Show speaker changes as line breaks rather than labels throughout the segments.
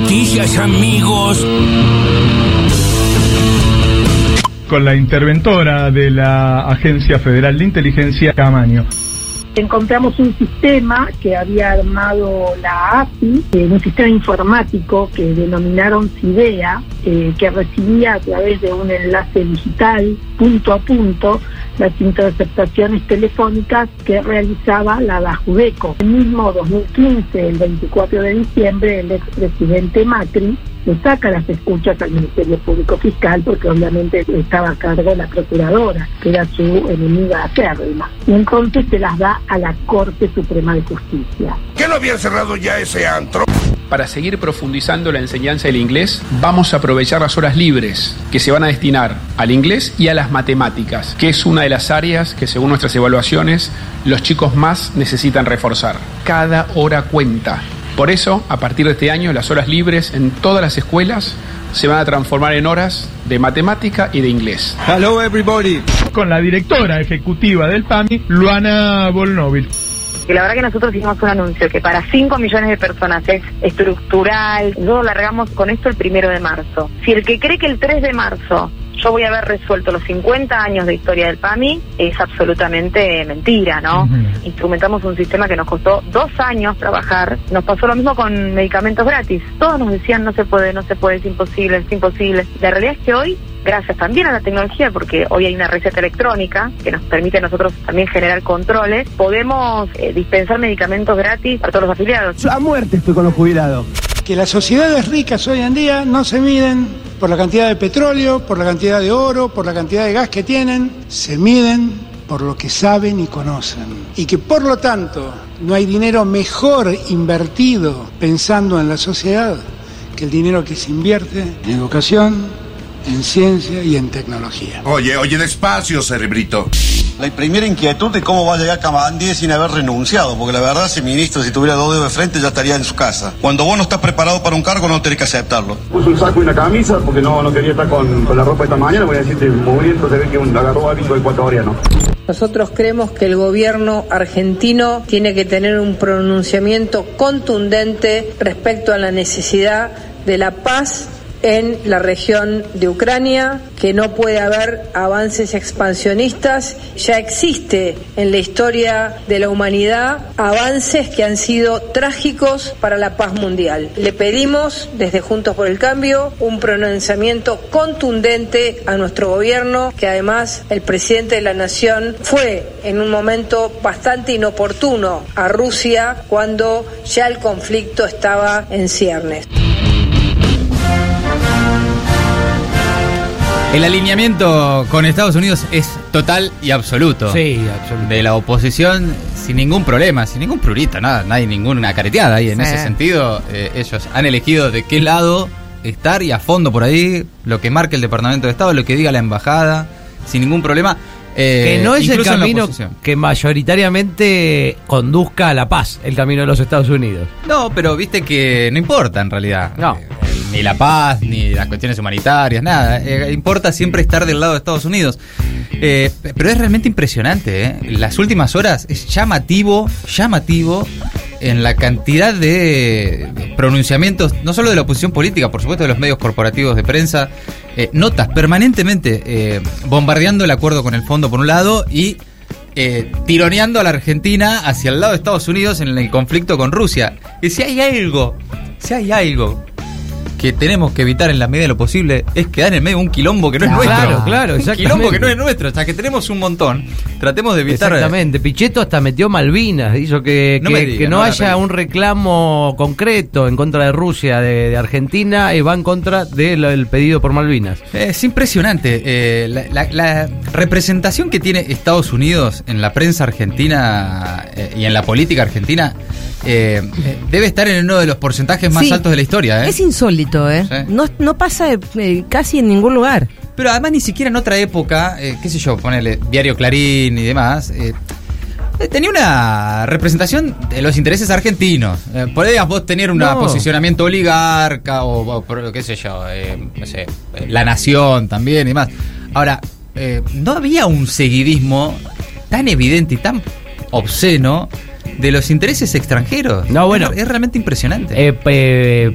noticias, amigos.
Con la interventora de la Agencia Federal de Inteligencia, Camaño
encontramos un sistema que había armado la API, eh, un sistema informático que denominaron CIDEA, eh, que recibía a través de un enlace digital, punto a punto, las interceptaciones telefónicas que realizaba la DAJUDECO. El mismo 2015, el 24 de diciembre, el expresidente Macri le saca las escuchas al Ministerio Público Fiscal porque obviamente estaba a cargo la procuradora, que era su enemiga acérrima. Y entonces se las da a la Corte Suprema de Justicia.
¿Qué no habían cerrado ya ese antro?
Para seguir profundizando la enseñanza del inglés, vamos a aprovechar las horas libres que se van a destinar al inglés y a las matemáticas, que es una de las áreas que según nuestras evaluaciones los chicos más necesitan reforzar. Cada hora cuenta. Por eso, a partir de este año, las horas libres en todas las escuelas se van a transformar en horas de matemática y de inglés.
Hello everybody. Con la directora ejecutiva del PAMI, Luana Volnovil.
Que la verdad que nosotros hicimos un anuncio que para 5 millones de personas es estructural. Nosotros largamos con esto el primero de marzo. Si el que cree que el 3 de marzo yo voy a haber resuelto los 50 años de historia del PAMI, es absolutamente mentira, ¿no? Instrumentamos un sistema que nos costó dos años trabajar, nos pasó lo mismo con medicamentos gratis. Todos nos decían no se puede, no se puede, es imposible, es imposible. La realidad es que hoy gracias también a la tecnología, porque hoy hay una receta electrónica que nos permite a nosotros también generar controles, podemos eh, dispensar medicamentos gratis para todos los afiliados.
A muerte estoy con los jubilados.
Que las sociedades ricas hoy en día no se miden por la cantidad de petróleo, por la cantidad de oro, por la cantidad de gas que tienen, se miden por lo que saben y conocen. Y que por lo tanto no hay dinero mejor invertido pensando en la sociedad que el dinero que se invierte en educación, en ciencia y en tecnología.
Oye, oye, despacio, cerebrito.
La primera inquietud de cómo va a llegar Camarandí sin haber renunciado, porque la verdad, ese ministro, si tuviera dos dedos de frente, ya estaría en su casa. Cuando vos no estás preparado para un cargo, no tenés que aceptarlo.
Puso un saco y una camisa porque no, no quería estar con, con la ropa esta mañana, voy a decirte, movimiento se ve que un, agarró hábito ecuatoriano.
Nosotros creemos que el gobierno argentino tiene que tener un pronunciamiento contundente respecto a la necesidad de la paz en la región de Ucrania, que no puede haber avances expansionistas. Ya existe en la historia de la humanidad avances que han sido trágicos para la paz mundial. Le pedimos desde Juntos por el Cambio un pronunciamiento contundente a nuestro gobierno, que además el presidente de la Nación fue en un momento bastante inoportuno a Rusia cuando ya el conflicto estaba en ciernes.
El alineamiento con Estados Unidos es total y absoluto.
Sí, absoluto.
De la oposición sin ningún problema, sin ningún prurito, nada, nadie ninguna careteada ahí. En ese sentido, eh, ellos han elegido de qué lado estar y a fondo por ahí, lo que marque el Departamento de Estado, lo que diga la embajada, sin ningún problema.
Eh, que no es el camino que mayoritariamente conduzca a la paz, el camino de los Estados Unidos.
No, pero viste que no importa en realidad.
No.
Ni la paz, ni las cuestiones humanitarias, nada. Eh, importa siempre estar del lado de Estados Unidos. Eh, pero es realmente impresionante, ¿eh? Las últimas horas es llamativo, llamativo en la cantidad de pronunciamientos, no solo de la oposición política, por supuesto de los medios corporativos de prensa, eh, notas permanentemente bombardeando el acuerdo con el fondo por un lado y tironeando a la Argentina hacia el lado de Estados Unidos en el conflicto con Rusia. Y si hay algo, si hay algo que tenemos que evitar en la medida de lo posible es quedar en el medio de un quilombo que no es nuestro.
Claro, claro,
Un quilombo que no es nuestro, o sea que tenemos un montón. Tratemos de evitar.
Exactamente, Pichetto hasta metió Malvinas, hizo que no, que, no, haya un reclamo concreto en contra de Rusia, de, Argentina, y va en contra del pedido por Malvinas.
Es impresionante. Eh, la, representación que tiene Estados Unidos en la prensa argentina eh, y en la política argentina eh, debe estar en uno de los porcentajes más altos de la historia.
Es insólito. ¿eh? No, pasa eh, casi en ningún lugar.
Pero además ni siquiera en otra época, eh, qué sé yo, ponerle Diario Clarín y demás, tenía una representación de los intereses argentinos. podrías vos tener un posicionamiento oligarca o, qué sé yo, no sé, La Nación también y demás. Ahora, no había un seguidismo tan evidente y tan obsceno de los intereses extranjeros.
No, bueno.
Es, realmente impresionante.
Eh,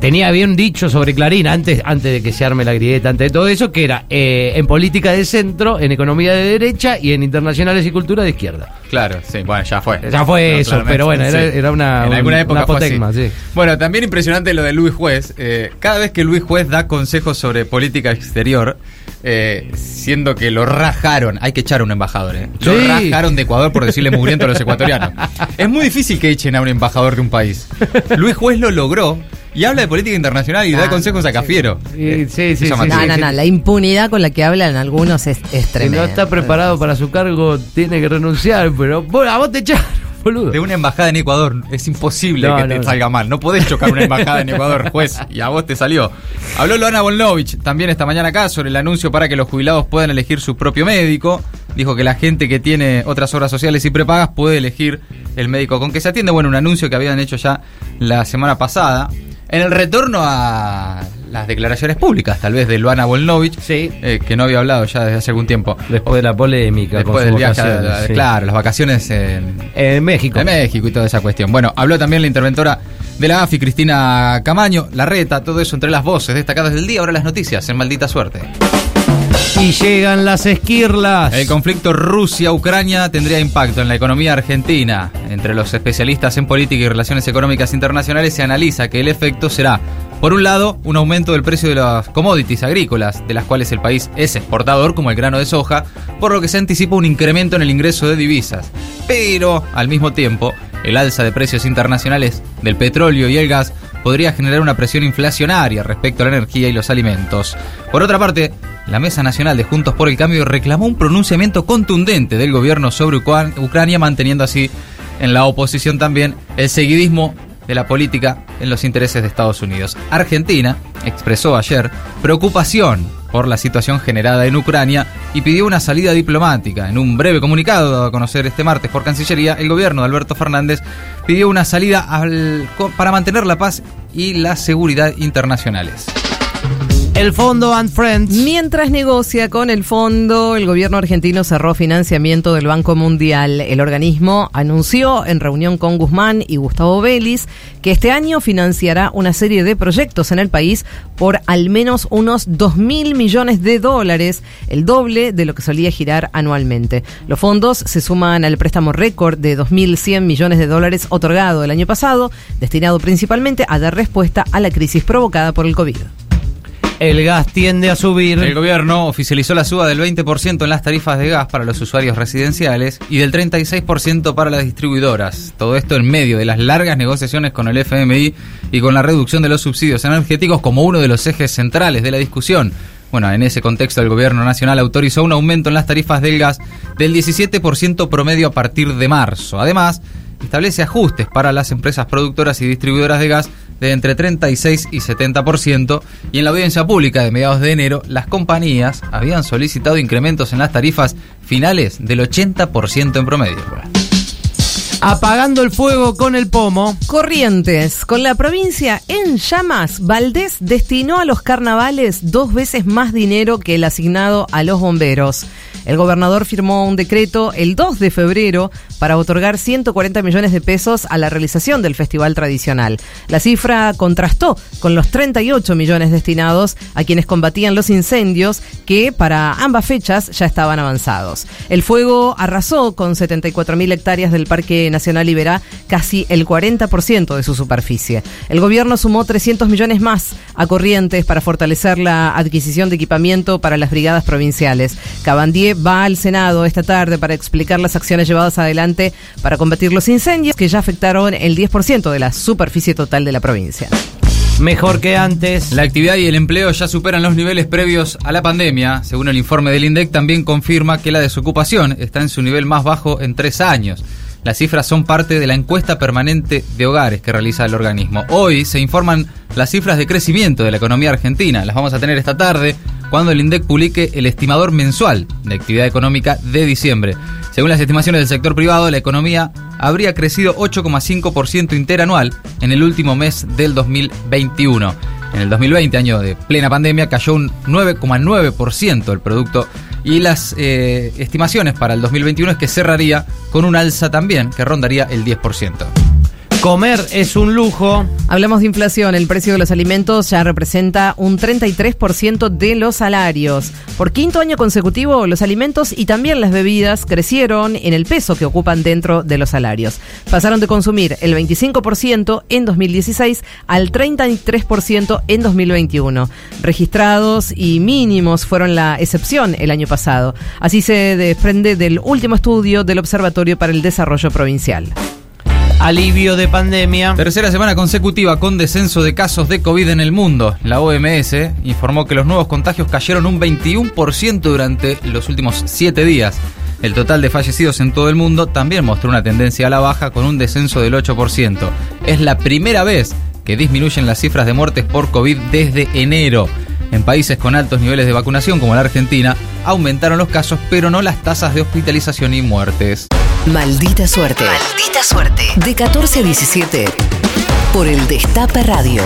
tenía bien dicho sobre Clarín antes, antes de que se arme la grieta, antes de todo eso, que era eh, en política de centro, en economía de derecha y en internacionales y cultura de izquierda.
Claro, sí, bueno, ya fue.
Ya fue eso, pero bueno, era, una,
en alguna época Bueno, también impresionante lo de Luis Juez. Eh, cada vez que Luis Juez da consejos sobre política exterior, eh, siendo que lo rajaron, hay que echar a un embajador, ¿eh? Lo rajaron de Ecuador por decirle mugriento a los ecuatorianos. Es muy difícil que echen a un embajador de un país. Luis Juez lo logró y habla de política internacional y da ah, consejos a Cafiero.
Sí, sí, sí, No, no, no, la impunidad con la que hablan algunos es, es tremenda.
Si no está preparado para su cargo, tiene que renunciar, pero bueno, a vos te echaron. Boludo.
De una embajada en Ecuador. Es imposible que te salga mal. No podés chocar una embajada en Ecuador, juez. Y a vos te salió. Habló Loana Volnovich también esta mañana acá sobre el anuncio para que los jubilados puedan elegir su propio médico. Dijo que la gente que tiene otras obras sociales y prepagas puede elegir el médico con que se atiende. Bueno, un anuncio que habían hecho ya la semana pasada. En el retorno a las declaraciones públicas, tal vez de Luana Volnovich, sí. Eh, que no había hablado ya desde hace algún tiempo.
Después de la polémica.
Después del viaje, claro, las vacaciones en,
en, México.
En México y toda esa cuestión. Bueno, habló también la interventora de la AFI, Cristina Camaño, la reta, todo eso entre las voces destacadas del día. Ahora las noticias en Maldita Suerte.
Y llegan las esquirlas.
El conflicto Rusia-Ucrania tendría impacto en la economía argentina. Entre los especialistas en política y relaciones económicas internacionales se analiza que el efecto será, por un lado, un aumento del precio de las commodities agrícolas, de las cuales el país es exportador, como el grano de soja, por lo que se anticipa un incremento en el ingreso de divisas. Pero, al mismo tiempo, el alza de precios internacionales del petróleo y el gas podría generar una presión inflacionaria respecto a la energía y los alimentos. Por otra parte, la Mesa Nacional de Juntos por el Cambio reclamó un pronunciamiento contundente del gobierno sobre Ucrania, manteniendo así en la oposición también el seguidismo de la política en los intereses de Estados Unidos. Argentina expresó ayer preocupación por la situación generada en Ucrania y pidió una salida diplomática. En un breve comunicado dado a conocer este martes por Cancillería, el gobierno de Alberto Fernández pidió una salida para mantener la paz y la seguridad internacionales.
El fondo and Friends.
Mientras negocia con el fondo, el gobierno argentino cerró financiamiento del Banco Mundial. El organismo anunció en reunión con Guzmán y Gustavo Vélez que este año financiará una serie de proyectos en el país por al menos unos 2 mil millones de dólares, el doble de lo que solía girar anualmente. Los fondos se suman al préstamo récord de 2.100 millones de dólares otorgado el año pasado, destinado principalmente a dar respuesta a la crisis provocada por el COVID.
El gas tiende a subir.
El gobierno oficializó la suba del 20% en las tarifas de gas para los usuarios residenciales y del 36% para las distribuidoras. Todo esto en medio de las largas negociaciones con el FMI y con la reducción de los subsidios energéticos como uno de los ejes centrales de la discusión. Bueno, en ese contexto el gobierno nacional autorizó un aumento en las tarifas del gas del 17% promedio a partir de marzo. Además, establece ajustes para las empresas productoras y distribuidoras de gas de entre 36 y 70%, y en la audiencia pública de mediados de enero, las compañías habían solicitado incrementos en las tarifas finales del 80% en promedio.
Apagando el fuego con el pomo.
Corrientes. Con la provincia en llamas, Valdés destinó a los carnavales dos veces más dinero que el asignado a los bomberos. El gobernador firmó un decreto el 2 de febrero para otorgar 140 millones de pesos a la realización del festival tradicional. La cifra contrastó con los 38 millones destinados a quienes combatían los incendios que para ambas fechas ya estaban avanzados. El fuego arrasó con 74 mil hectáreas del Parque Nacional Iberá, casi el 40% de su superficie. El gobierno sumó 300 millones más a Corrientes para fortalecer la adquisición de equipamiento para las brigadas provinciales. Cabandier va al Senado esta tarde para explicar las acciones llevadas adelante para combatir los incendios que ya afectaron el 10% de la superficie total de la provincia.
Mejor que antes.
La actividad y el empleo ya superan los niveles previos a la pandemia. Según el informe del INDEC, también confirma que la desocupación está en su nivel más bajo en tres años. Las cifras son parte de la encuesta permanente de hogares que realiza el organismo. Hoy se informan las cifras de crecimiento de la economía argentina. Las vamos a tener esta tarde cuando el INDEC publique el estimador mensual de actividad económica de diciembre. Según las estimaciones del sector privado, la economía habría crecido 8,5% interanual en el último mes del 2021. En el 2020, año de plena pandemia, cayó un 9,9% el producto y las eh, estimaciones para el 2021 es que cerraría con un alza también que rondaría el 10%.
Comer es un lujo.
Hablamos de inflación. El precio de los alimentos ya representa un 33% de los salarios. Por quinto año consecutivo, los alimentos y también las bebidas crecieron en el peso que ocupan dentro de los salarios. Pasaron de consumir el 25% en 2016 al 33% en 2021. Registrados y mínimos fueron la excepción el año pasado. Así se desprende del último estudio del Observatorio para el Desarrollo Provincial
alivio de pandemia.
Tercera semana consecutiva con descenso de casos de COVID en el mundo. La OMS informó que los nuevos contagios cayeron un 21% durante los últimos 7 días. El total de fallecidos en todo el mundo también mostró una tendencia a la baja con un descenso del 8%. Es la primera vez que disminuyen las cifras de muertes por COVID desde enero. En países con altos niveles de vacunación como la Argentina, aumentaron los casos, pero no las tasas de hospitalización y muertes.
Maldita suerte. Maldita suerte. De 14 a 17. Por el Destape Radio.